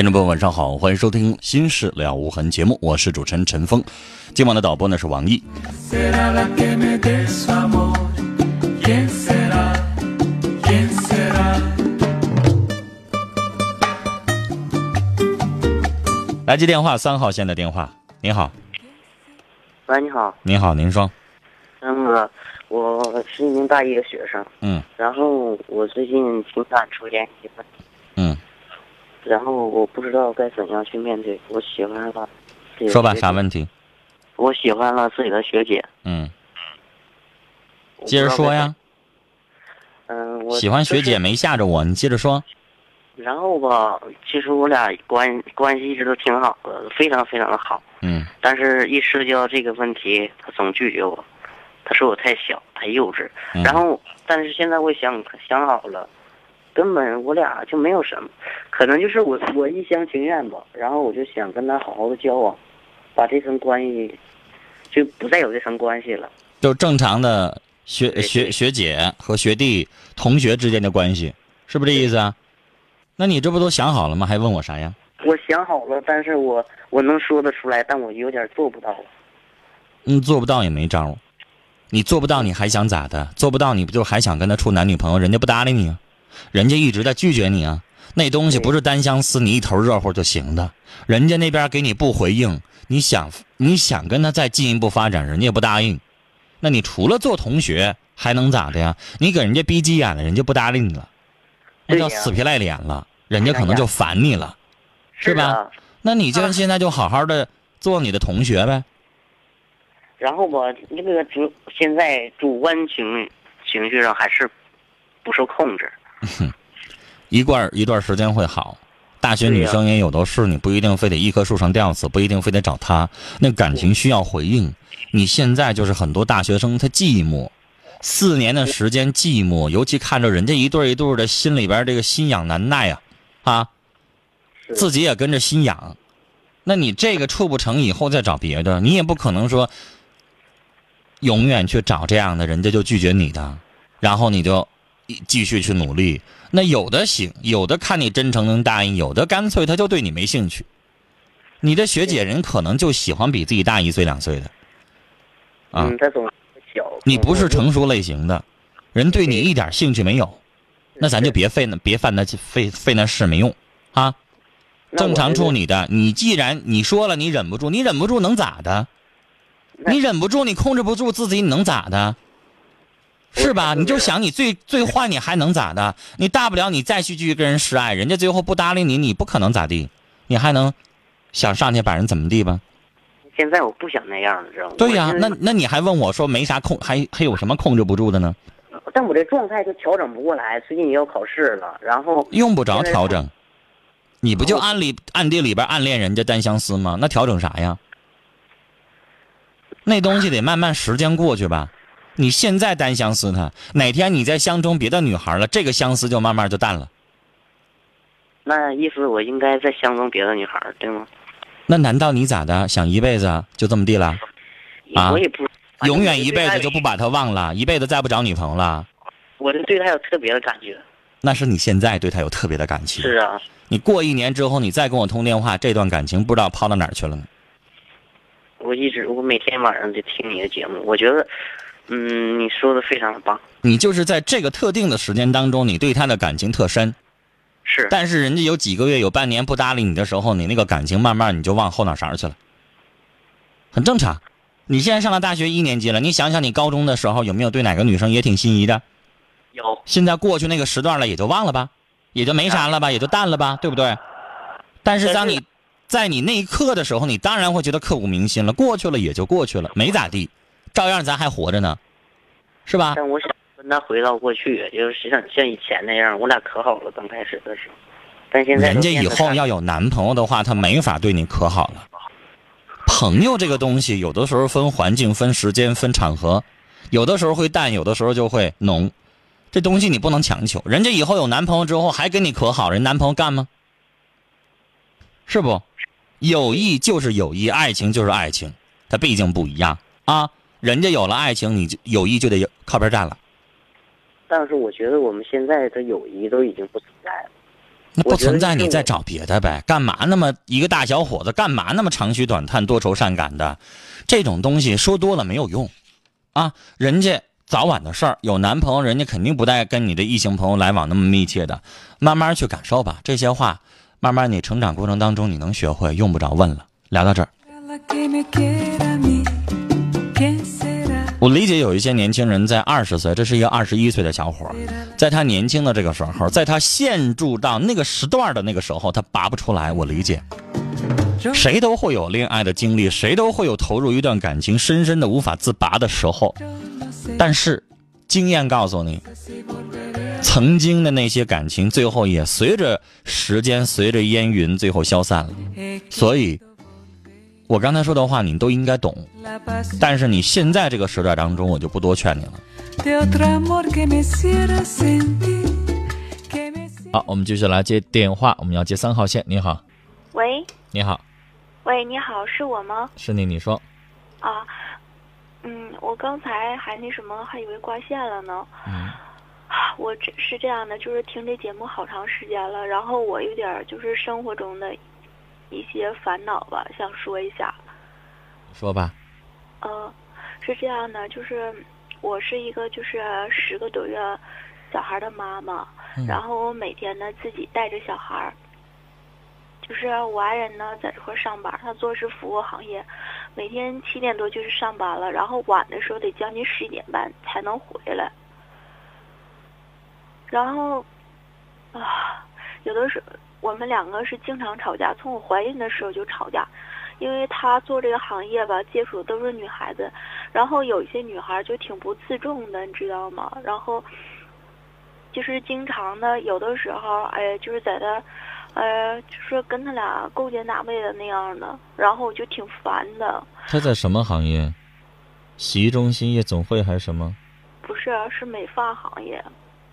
听众朋友，晚上好，欢迎收听《心事了无痕》节目，我是主持人陈峰。今晚的导播呢是王毅。来接电话，三号线的电话。您好，喂，你好，您好，您说。陈哥，我是一名大一的学生，嗯然后我最近情感出现一些问题，嗯，然后我不知道该怎样去面对。我喜欢了说吧，啥问题？我喜欢了自己的学姐，嗯，我接着说呀。怎。嗯，我喜欢学姐没吓着我，你接着说。然后吧，其实我俩关关系一直都挺好的，非常非常的好。嗯但是，一涉及到这个问题，他总拒绝我，他说我太小，太幼稚。嗯然后，但是现在我想想好了，根本我俩就没有什么，可能就是我我一厢情愿吧。然后我就想跟他好好的交往，把这层关系就不再有这层关系了。就正常的学学学姐和学弟、同学之间的关系，是不是这意思啊？那你这不都想好了吗？还问我啥呀？我想好了，但是我我能说得出来，但我有点做不到。嗯，做不到也没招。你做不到，你还想咋的？做不到，你不就还想跟他处男女朋友？人家不搭理你啊，人家一直在拒绝你啊。那东西不是单相思，你一头热乎就行的。人家那边给你不回应，你想你想跟他再进一步发展，人家也不答应。那你除了做同学，还能咋的呀？你给人家逼急眼了，人家不搭理你了，那叫死皮赖脸了，人家可能就烦你了。是吧那你就现在就好好的做你的同学呗。然后我，那个主现在主观情情绪上还是不受控制。一段一段时间会好。大学女生也有的是，你不一定非得一棵树上吊死，不一定非得找他。那感情需要回应。你现在就是很多大学生他寂寞，四年的时间寂寞，尤其看着人家一对一对的，心里边这个心痒难耐啊，啊，自己也跟着心痒。那你这个处不成，以后再找别的，你也不可能说永远去找这样的，人家就拒绝你的，然后你就一继续去努力。那有的行，有的看你真诚能答应，有的干脆他就对你没兴趣。你的学姐人可能就喜欢比自己大一岁两岁的，啊，嗯，他总小。你不是成熟类型的，人对你一点兴趣没有，那咱就别费那别犯那费费那事没用啊。正常处你。你的，你既然你说了你忍不住，你忍不住能咋的？你忍不住，你控制不住自己，你能咋的？是吧？你就想你最最坏，你还能咋的？你大不了你再去继续跟人示爱，人家最后不搭理你，你不可能咋地，你还能想上去把人怎么地吧？现在我不想那样了，知道吗？对呀、那那你还问我说没啥控，还还有什么控制不住的呢？但我这状态就调整不过来。最近也要考试了，然后用不着调整，你不就暗里暗地里边暗恋人家单相思吗？那调整啥呀？那东西得慢慢时间过去吧。你现在单相思他，哪天你再相中别的女孩了，这个相思就慢慢就淡了。那意思我应该再相中别的女孩，对吗？那难道你咋的？想一辈子就这么地了？啊我也不，永远一辈子就不把她忘了，一辈子再不找女朋友了？我就对他有特别的感觉。那是你现在对他有特别的感情。是啊，你过一年之后，你再跟我通电话，这段感情不知道抛到哪儿去了呢？我一直我每天晚上就听你的节目，我觉得，嗯，你说的非常的棒。你就是在这个特定的时间当中，你对他的感情特深，是，但是人家有几个月、有半年不搭理你的时候，你那个感情慢慢你就往后脑勺去了，很正常。你现在上了大学一年级了，你想想你高中的时候有没有对哪个女生也挺心仪的？有，现在过去那个时段了，也就忘了吧，也就没啥了吧，也就淡了吧，对不对？但是当你在你那一刻的时候，你当然会觉得刻骨铭心了。过去了也就过去了，没咋地，照样咱还活着呢，是吧？但我想跟他回到过去，就是像像以前那样，我俩可好了，刚开始的时候。但现在人家以后要有男朋友的话，他没法对你可好了。朋友这个东西，有的时候分环境、分时间、分场合，有的时候会淡，有的时候就会浓。这东西你不能强求。人家以后有男朋友之后还跟你可好，人男朋友干吗？是不？友谊就是友谊，爱情就是爱情，它毕竟不一样啊。人家有了爱情，你就友谊就得靠边站了。但是我觉得我们现在的友谊都已经不存在了。那不存在，你再找别的呗。干嘛那么一个大小伙子，干嘛那么长吁短叹、多愁善感的？这种东西说多了没有用，啊，人家早晚的事儿。有男朋友，人家肯定不带跟你的异性朋友来往那么密切的。慢慢去感受吧，这些话，慢慢你成长过程当中你能学会，用不着问了。聊到这儿。我理解有一些年轻人在二十岁，这是一个二十一岁的小伙，在他年轻的这个时候，在他陷入到那个时段的那个时候，他拔不出来。我理解，谁都会有恋爱的经历，谁都会有投入一段感情深深的无法自拔的时候。但是，经验告诉你，曾经的那些感情，最后也随着时间，随着烟云，最后消散了。所以。我刚才说的话，你都应该懂，但是你现在这个时代当中，我就不多劝你了。好，我们继续来接电话，我们要接三号线。你好，喂，你好，喂，你好，是我吗？是你，你说。啊，嗯，我刚才还那什么，还以为挂线了呢。嗯。我这是这样的，就是听这节目好长时间了，然后我有点就是生活中的。一些烦恼吧，想说一下。说吧。嗯，是这样的，就是我是一个就是十个多月小孩的妈妈，然后我每天呢自己带着小孩。就是我爱人呢在这块上班，他做是服务行业，每天七点多就是上班了，然后晚的时候得将近十一点半才能回来。然后啊，有的时候。我们两个是经常吵架，从我怀孕的时候就吵架，因为他做这个行业吧，接触的都是女孩子，然后有一些女孩就挺不自重的，你知道吗？然后就是经常的，有的时候，哎，就是在他，呃，就是跟他俩勾肩搭背的那样的，然后我就挺烦的。他在什么行业？洗浴中心、夜总会还是什么？不是，是美发行业。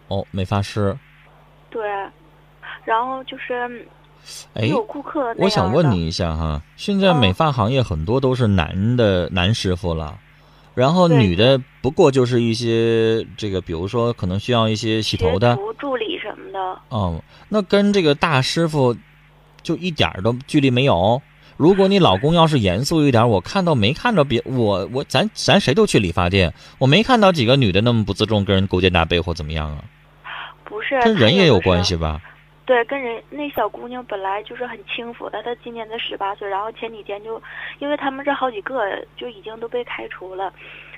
哦，美发师。对。然后就是，有顾客。我想问你一下哈，现在美发行业很多都是男的男师傅了，然后女的不过就是一些这个，比如说可能需要一些洗头的助理什么的。哦，那跟这个大师傅就一点都距离没有。如果你老公要是严肃一点，我看到没看到别我我咱咱谁都去理发店，我没看到几个女的那么不自重，跟人勾肩搭背或怎么样啊？不是，跟人也有关系吧？对，跟人那小姑娘本来就是很轻浮的，她今年才十八岁，然后前几天就，因为他们这好几个就已经都被开除了，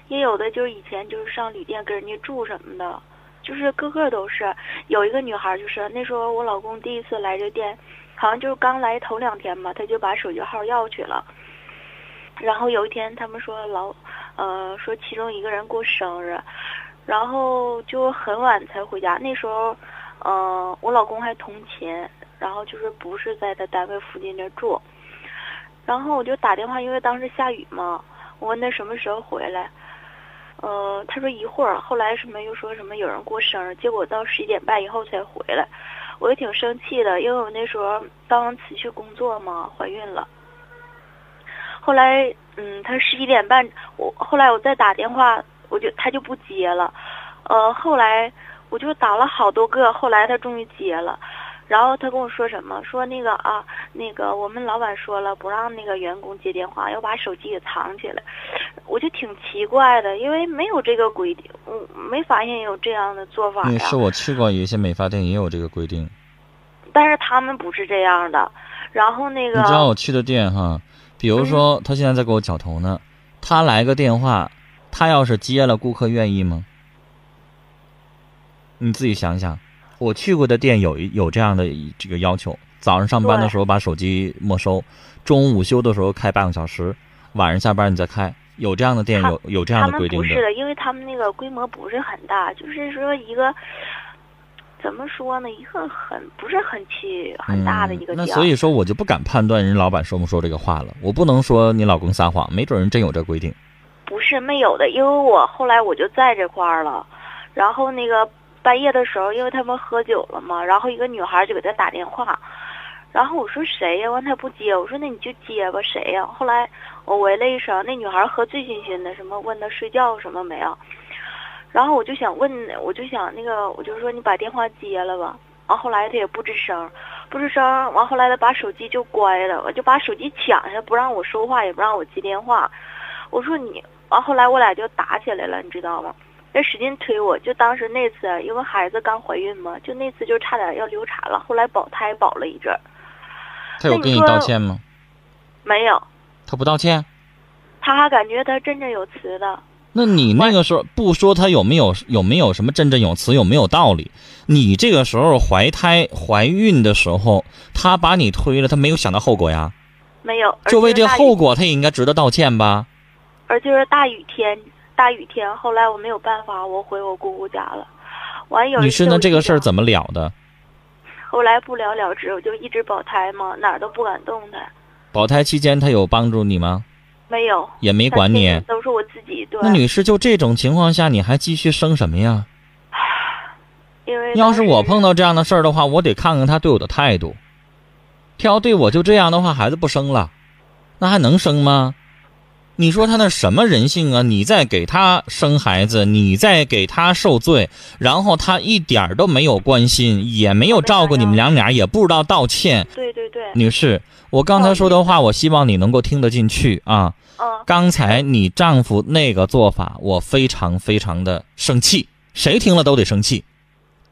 也有的就是以前就是上旅店跟人家住什么的，就是个个都是。有一个女孩就是那时候我老公第一次来这店，好像就是刚来头两天吧，他就把手机号要去了。然后有一天他们说老，呃，说其中一个人过生日，然后就很晚才回家，那时候。嗯，我老公还通勤，然后就是不是在他单位附近这住，然后我就打电话，因为当时下雨嘛，我问他什么时候回来，呃，他说一会儿，后来什么又说什么有人过生日，结果到十一点半以后才回来，我也挺生气的，因为我那时候刚辞去工作嘛，怀孕了，后来嗯，他十一点半，我后来我再打电话，我就他就不接了，呃，后来。我就打了好多个，后来他终于接了，然后他跟我说什么？说那个啊，那个我们老板说了，不让那个员工接电话，要把手机给藏起来。我就挺奇怪的，因为没有这个规定，我没发现有这样的做法呀。女士，我去过有一些美发店也有这个规定。但是他们不是这样的。然后那个，你知道我去的店哈，比如说他现在在给我绞头呢，他来个电话，他要是接了，顾客愿意吗？你自己想想，我去过的店有有这样的这个要求：早上上班的时候把手机没收，中午午休的时候开半个小时，晚上下班你再开。有这样的店有有这样的规定的。不是的，因为他们那个规模不是很大，就是说一个。怎么说呢？一个很不是很起很大的一个。那所以说我就不敢判断人老板说不说这个话了。我不能说你老公撒谎，没准人真有这规定。不是没有的，因为我后来我就在这块儿了，然后那个半夜的时候，因为他们喝酒了嘛，然后一个女孩就给他打电话，然后我说谁呀？完他不接，我说那你就接吧，谁呀？后来我喂了一声，那女孩喝醉醺醺的，什么问他睡觉什么没有。然后我就想问，我就想那个，我就说你把电话接了吧。完后来他也不吱声，不吱声。完后来他把手机就关了，我就把手机抢下，不让我说话，也不让我接电话。我说你，完后来我俩就打起来了，你知道吗？他使劲推我，就当时那次，因为孩子刚怀孕嘛，就那次就差点要流产了，后来保胎保了一阵儿。他有跟你道歉吗？没有。他不道歉？他还感觉他振振有词的。那你那个时候不说他有没有有没有什么振振有词有没有道理？你这个时候怀胎怀孕的时候，他把你推了，他没有想到后果呀？没有，就为这后果，他也应该值得道歉吧？而就是大雨天，大雨天，后来我没有办法，我回我姑姑家了。完有女士，那这个事儿怎么了的？后来不了了之，我就一直保胎嘛，哪儿都不敢动弹。保胎期间，他有帮助你吗？没有，也没管你，都是我自己。对，那女士，就这种情况下，你还继续生什么呀？因为要是我碰到这样的事儿的话，我得看看他对我的态度。他要对我就这样的话，孩子不生了，那还能生吗？你说他那什么人性啊？你在给他生孩子，你在给他受罪，然后他一点都没有关心，也没有照顾你们娘俩，也不知道道歉。对对对，女士。我刚才说的话，我希望你能够听得进去啊。嗯。刚才你丈夫那个做法，我非常非常的生气，谁听了都得生气，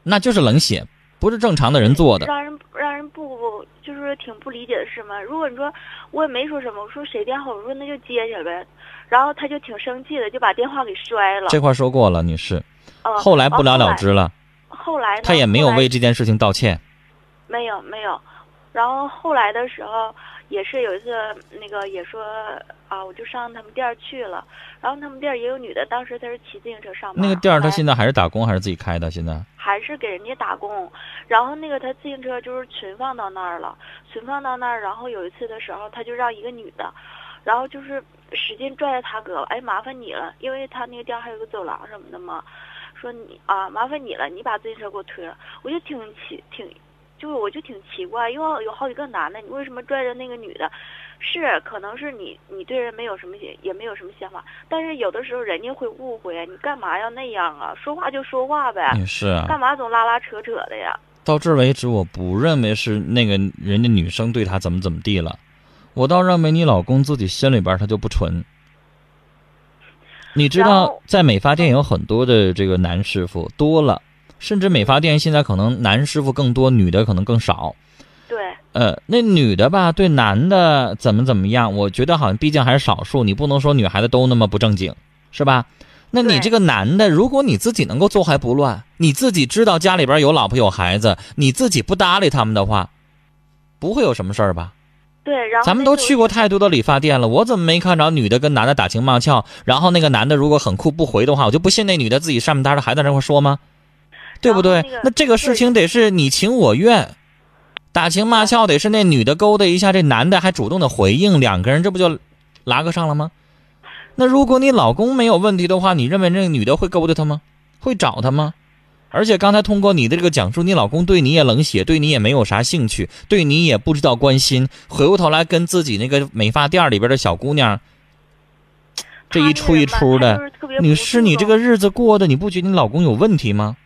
那就是冷血，不是正常的人做的。让人让人不就是挺不理解的是吗？如果你说我也没说什么，我说谁电话，我说那就接去呗。然后他就挺生气的，就把电话给摔了。这块说过了，女士。嗯。后来不了了之了。后来。他也没有为这件事情道歉。没有没有。然后后来的时候，也是有一次，那个也说啊，我就上他们店儿去了。然后他们店儿也有女的，当时她是骑自行车上班。那个店儿她现在还是打工还是自己开的？现在还是给人家打工。然后那个她自行车就是存放到那儿了，存放到那儿。然后有一次的时候，他就让一个女的，然后就是使劲拽着他胳膊，哎，麻烦你了，因为他那个店还有个走廊什么的嘛。说你啊，麻烦你了，你把自行车给我推了。我就挺气挺。就是我就挺奇怪，因为有好几个男的，你为什么拽着那个女的？是，可能是你你对人没有什么也也没有什么想法，但是有的时候人家会误会，你干嘛要那样啊？说话就说话呗，是啊，干嘛总拉拉扯扯的呀？到这儿为止，我不认为是那个人家女生对他怎么怎么地了，我倒认为你老公自己心里边他就不纯。你知道，在美发店有很多的这个男师傅多了。甚至美发店现在可能男师傅更多，女的可能更少。对。呃，那女的吧，对男的怎么怎么样？我觉得好像毕竟还是少数，你不能说女孩子都那么不正经，是吧？那你这个男的，如果你自己能够坐怀不乱，你自己知道家里边有老婆有孩子，你自己不搭理他们的话，不会有什么事儿吧？对，然后咱们都去过太多的理发店了，我怎么没看着女的跟男的打情骂俏？然后那个男的如果很酷不回的话，我就不信那女的自己上面搭着还在那块说吗？对不对？那这个事情得是你情我愿，打情骂俏得是那女的勾搭一下，这男的还主动的回应，两个人这不就拉个上了吗？那如果你老公没有问题的话，你认为那个女的会勾搭他吗？会找他吗？而且刚才通过你的这个讲述，你老公对你也冷血，对你也没有啥兴趣，对你也不知道关心，回过头来跟自己那个美发店里边的小姑娘这一出一出的，你是，你这个日子过的，你不觉得你老公有问题吗？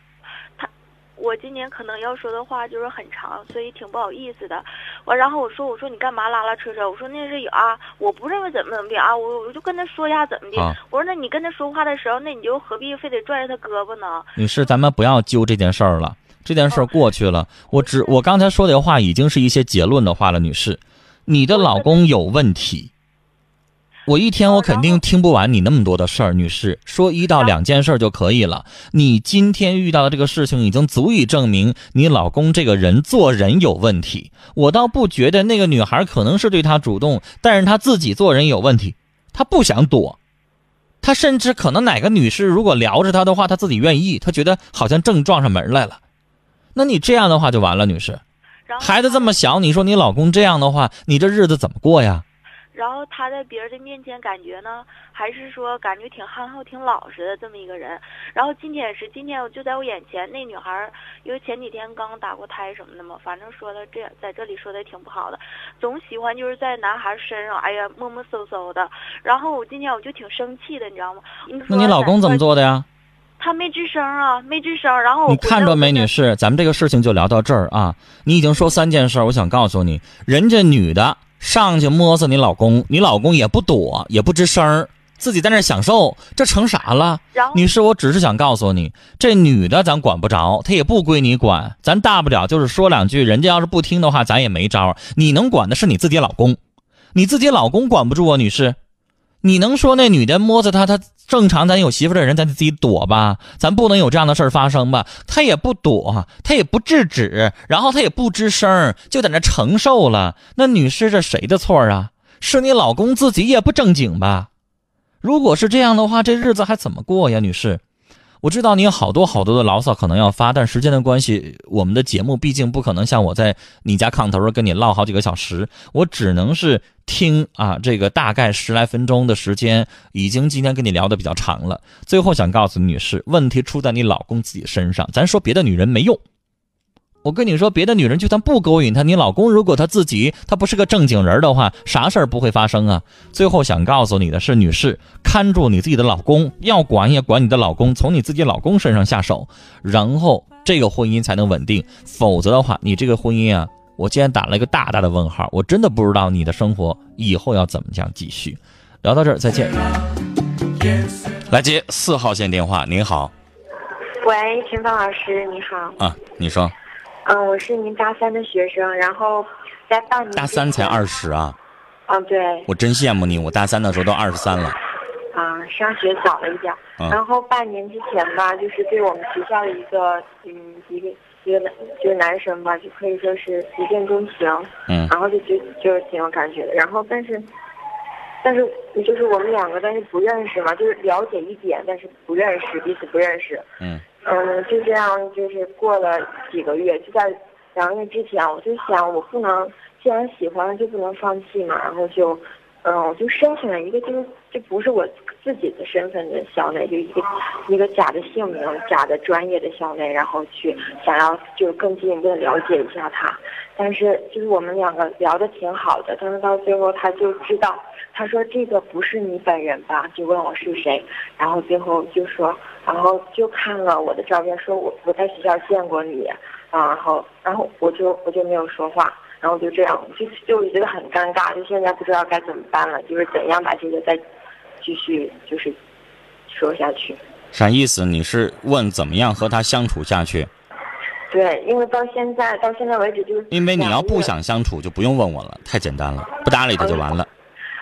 他我今年可能要说的话就是很长，所以挺不好意思的。完，然后我说我说你干嘛拉拉扯扯？我说那是有啊，我不认为怎么怎么的啊，我我就跟他说一下怎么的。啊我说那你跟他说话的时候，那你就何必非得拽着他胳膊呢？女士，咱们不要揪这件事儿了，这件事儿过去了。我只我刚才说的话已经是一些结论的话了，女士，你的老公有问题。我一天我肯定听不完你那么多的事儿，女士，说一到两件事儿就可以了。你今天遇到的这个事情已经足以证明你老公这个人做人有问题。我倒不觉得那个女孩可能是对他主动，但是他自己做人有问题，他不想躲。他甚至可能哪个女士如果聊着他的话，他自己愿意，他觉得好像正撞上门来了。那你这样的话就完了，女士。孩子这么小，你说你老公这样的话，你这日子怎么过呀？然后他在别人的面前感觉呢，还是说感觉挺憨厚、挺老实的这么一个人。然后今天也是，今天我就在我眼前，那女孩儿因为前几天刚打过胎什么的嘛，反正说的这在这里说的也挺不好的，总喜欢就是在男孩身上，哎呀摸摸搜搜的。然后我今天我就挺生气的，你知道吗？那你老公怎么？做的呀？他没吱声啊，没吱声。然后我你看着美，女士？咱们这个事情就聊到这儿啊。你已经说三件事儿，我想告诉你，人家女的上去摸索你老公，你老公也不躲，也不吱声儿，自己在那享受，这成啥了？女士，我只是想告诉你，这女的咱管不着，她也不归你管，咱大不了就是说两句，人家要是不听的话，咱也没招儿。你能管的是你自己老公，你自己老公管不住啊，女士。你能说那女的摸着他，他正常，咱有媳妇的人，咱得自己躲吧？咱不能有这样的事儿发生吧？他也不躲，他也不制止，然后他也不吱声，就在那承受了。那女士，这谁的错啊？是你老公自己也不正经吧？如果是这样的话，这日子还怎么过呀，女士？我知道你有好多好多的牢骚可能要发，但时间的关系，我们的节目毕竟不可能像我在你家炕头跟你唠好几个小时，我只能是听啊，这个大概十来分钟的时间，已经今天跟你聊的比较长了。最后想告诉女士，问题出在你老公自己身上，咱说别的女人没用。我跟你说，别的女人就算不勾引他，你老公如果他自己他不是个正经人的话，啥事儿不会发生啊？最后想告诉你的是，女士，看住你自己的老公，要管也管你的老公，从你自己老公身上下手，然后这个婚姻才能稳定。否则的话，你这个婚姻啊，我今天打了一个大大的问号，我真的不知道你的生活以后要怎么样继续。聊到这儿，再见。来接四号线电话，您好喂，秦芳老师，你好。啊，你说嗯，我是您大三的学生，然后在半年大三才二十啊，嗯，对，我真羡慕你，我大三的时候都二十三了。啊，上学早了一点。嗯然后半年之前吧，就是对我们学校的一个嗯一个一个男就是男生吧，就可以说是一见钟情，嗯然后就就就是挺有感觉的。然后但是但是就是我们两个但是不认识嘛，就是了解一点，但是不认识，彼此不认识。嗯嗯，就这样，就是过了几个月，就在两个月之前，我就想，我不能，既然喜欢了，就不能放弃嘛。然后就，嗯，我就申请了一个，就是这不是我自己的身份的校内，就一个一个假的姓名、假的专业的校内，然后去想要就是更进一步的了解一下他。但是就是我们两个聊的挺好的，但是到最后他就知道，他说这个不是你本人吧？就问我是谁，然后最后就说，然后就看了我的照片，说我我在学校见过你，啊，然后然后我就我就没有说话，然后就这样，就就觉得很尴尬，就现在不知道该怎么办了，就是怎样把这个再继续就是说下去。啥意思？你是问怎么样和他相处下去？对，因为到现在到现在为止就是因为你要不想相处，就不用问我了，太简单了，不搭理他就完了。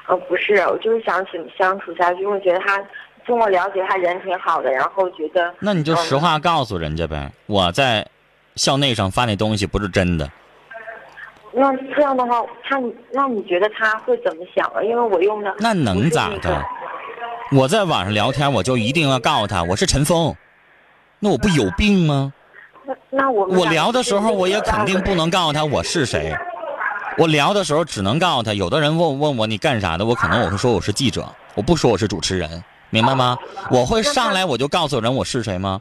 呃，不是，我就是想请相处下去，因为觉得他经过了解，他人挺好的，然后觉得那你就实话告诉人家呗，我在校内上发那东西不是真的。那这样的话，他那你觉得他会怎么想啊？因为我用的那能咋的？我在网上聊天，我就一定要告诉他我是陈峰，那我不有病吗？那那我我聊的时候，我也肯定不能告诉他我是谁。我聊的时候只能告诉他，有的人问问我你干啥的，我可能我会说我是记者，我不说我是主持人，明白吗？我会上来我就告诉人我是谁吗？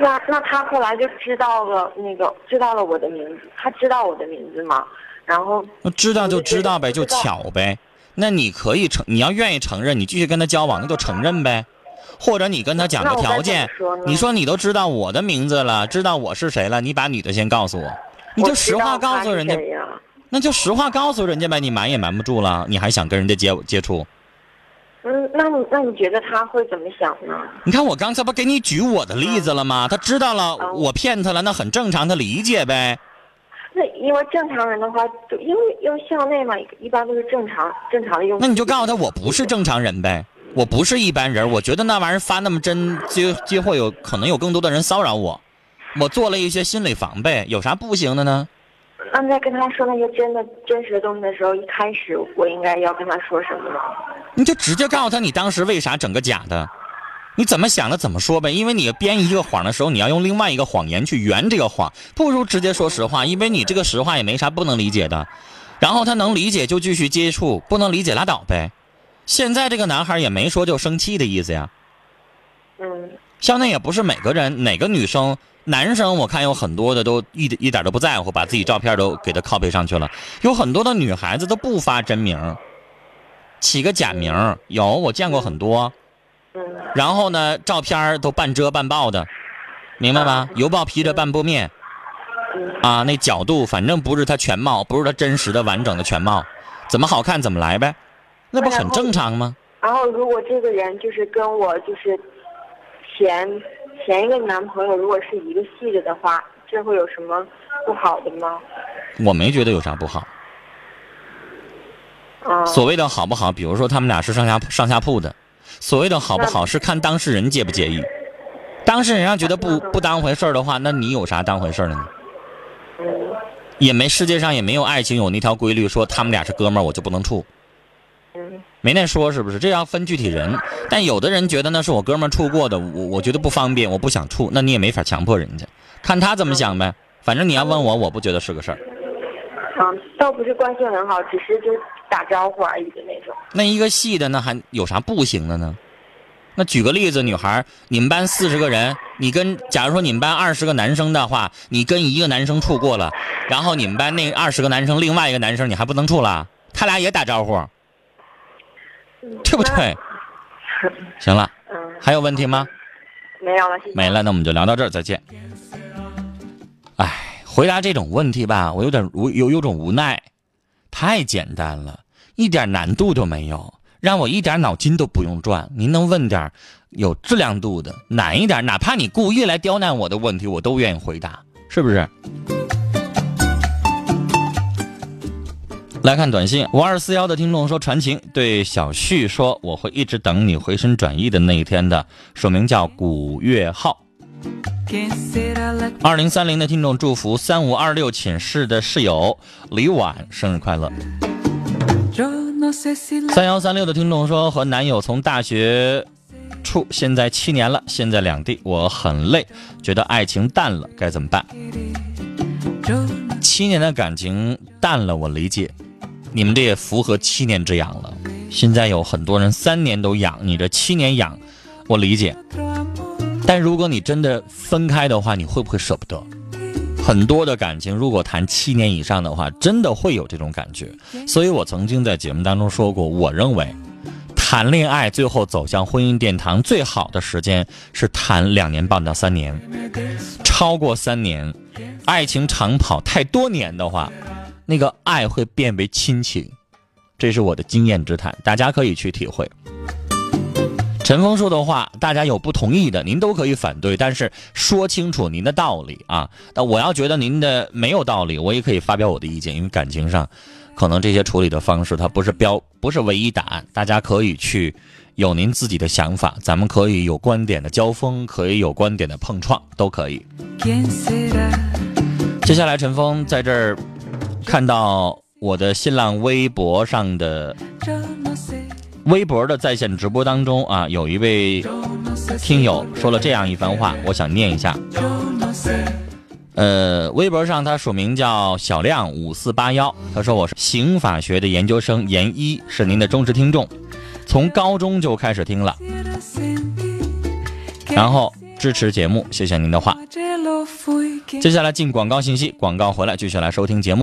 那那他后来就知道了那个知道了我的名字，他知道我的名字吗，然后知道就知道呗，就巧呗。那你可以承，你要愿意承认，你继续跟他交往，那就承认呗。或者你跟他讲个条件你说你都知道我的名字了，知道我是谁了，你把女的先告诉我，你就实话告诉人家，那就实话告诉人家呗，你瞒也瞒不住了，你还想跟人家接接触？嗯，那你那你觉得他会怎么想呢？你看我刚才不给你举我的例子了吗？他知道了哦我骗他了，那很正常，他理解呗。那因为正常人的话，就因为因为校内嘛，一般都是正常正常的用。那你就告诉他我不是正常人呗，我不是一般人。我觉得那玩意儿发那么真，就就会有可能有更多的人骚扰我。我做了一些心理防备，有啥不行的呢？那在跟他说那些真的真实的东西的时候，一开始我应该要跟他说什么呢？你就直接告诉他你当时为啥整个假的，你怎么想的怎么说呗。因为你编一个谎的时候，你要用另外一个谎言去圆这个谎，不如直接说实话，因为你这个实话也没啥不能理解的。然后他能理解就继续接触，不能理解拉倒呗。现在这个男孩也没说就生气的意思呀。嗯校内也不是每个人哪个女生、男生，我看有很多的都一一点都不在乎，把自己照片都给他 copy 上去了。有很多的女孩子都不发真名，起个假名，有我见过很多。嗯然后呢，照片都半遮半爆的，明白吧？油爆披着半波面，嗯啊，那角度反正不是他全貌，不是他真实的完整的全貌，怎么好看怎么来呗，那不很正常吗？然后如果这个人就是跟我就是前前一个男朋友如果是一个系的的话，这会有什么不好的吗？我没觉得有啥不好。啊、所谓的好不好，比如说他们俩是上下上下铺的，所谓的好不好是看当事人介不介意。当事人要觉得不不当回事儿的话，那你有啥当回事儿的呢？嗯也没世界上也没有爱情有那条规律说他们俩是哥们儿我就不能处，嗯没那说是不是？这要分具体人。但有的人觉得那是我哥们儿处过的，我我觉得不方便，我不想处，那你也没法强迫人家，看他怎么想呗。反正你要问我，我不觉得是个事儿。嗯，倒不是关系很好，只是就打招呼而已的那种。那一个系的那还有啥不行的呢？那举个例子，女孩，你们班四十个人，你跟假如说你们班二十个男生的话，你跟一个男生处过了，然后你们班那二十个男生另外一个男生你还不能处了，他俩也打招呼，对不对？行了，嗯，还有问题吗？没有了，谢谢。没了，那我们就聊到这儿，再见。哎，回答这种问题吧，我有点无有有种无奈，太简单了，一点难度都没有，让我一点脑筋都不用转。您能问点有质量度的，难一点，哪怕你故意来刁难我的问题，我都愿意回答，是不是？来看短信，五二四幺的听众说传情对小旭说我会一直等你回心转意的那一天的，署名叫古月浩。二零三零的听众祝福三五二六寝室的室友李婉生日快乐。三幺三六的听众说和男友从大学处现在七年了，现在两地，我很累，觉得爱情淡了，该怎么办？七年的感情淡了，我理解，你们这也符合七年之痒了。现在有很多人三年都痒，你这七年痒，我理解。但如果你真的分开的话，你会不会舍不得？很多的感情，如果谈七年以上的话，真的会有这种感觉。所以我曾经在节目当中说过，我认为谈恋爱最后走向婚姻殿堂最好的时间是谈两年半到三年，超过三年，爱情长跑太多年的话，那个爱会变为亲情。这是我的经验之谈，大家可以去体会。陈峰说的话，大家有不同意的，您都可以反对，但是说清楚您的道理啊。那我要觉得您的没有道理，我也可以发表我的意见，因为感情上，可能这些处理的方式它不是标，不是唯一答案，大家可以去有您自己的想法，咱们可以有观点的交锋，可以有观点的碰撞，都可以。接下来，陈峰在这儿看到我的新浪微博上的微博的在线直播当中啊，有一位听友说了这样一番话，我想念一下。呃，微博上他署名叫小亮五四八幺，他说我是刑法学的研究生研一，是您的忠实听众，从高中就开始听了，然后支持节目，谢谢您的话。接下来进广告信息，广告回来继续来收听节目。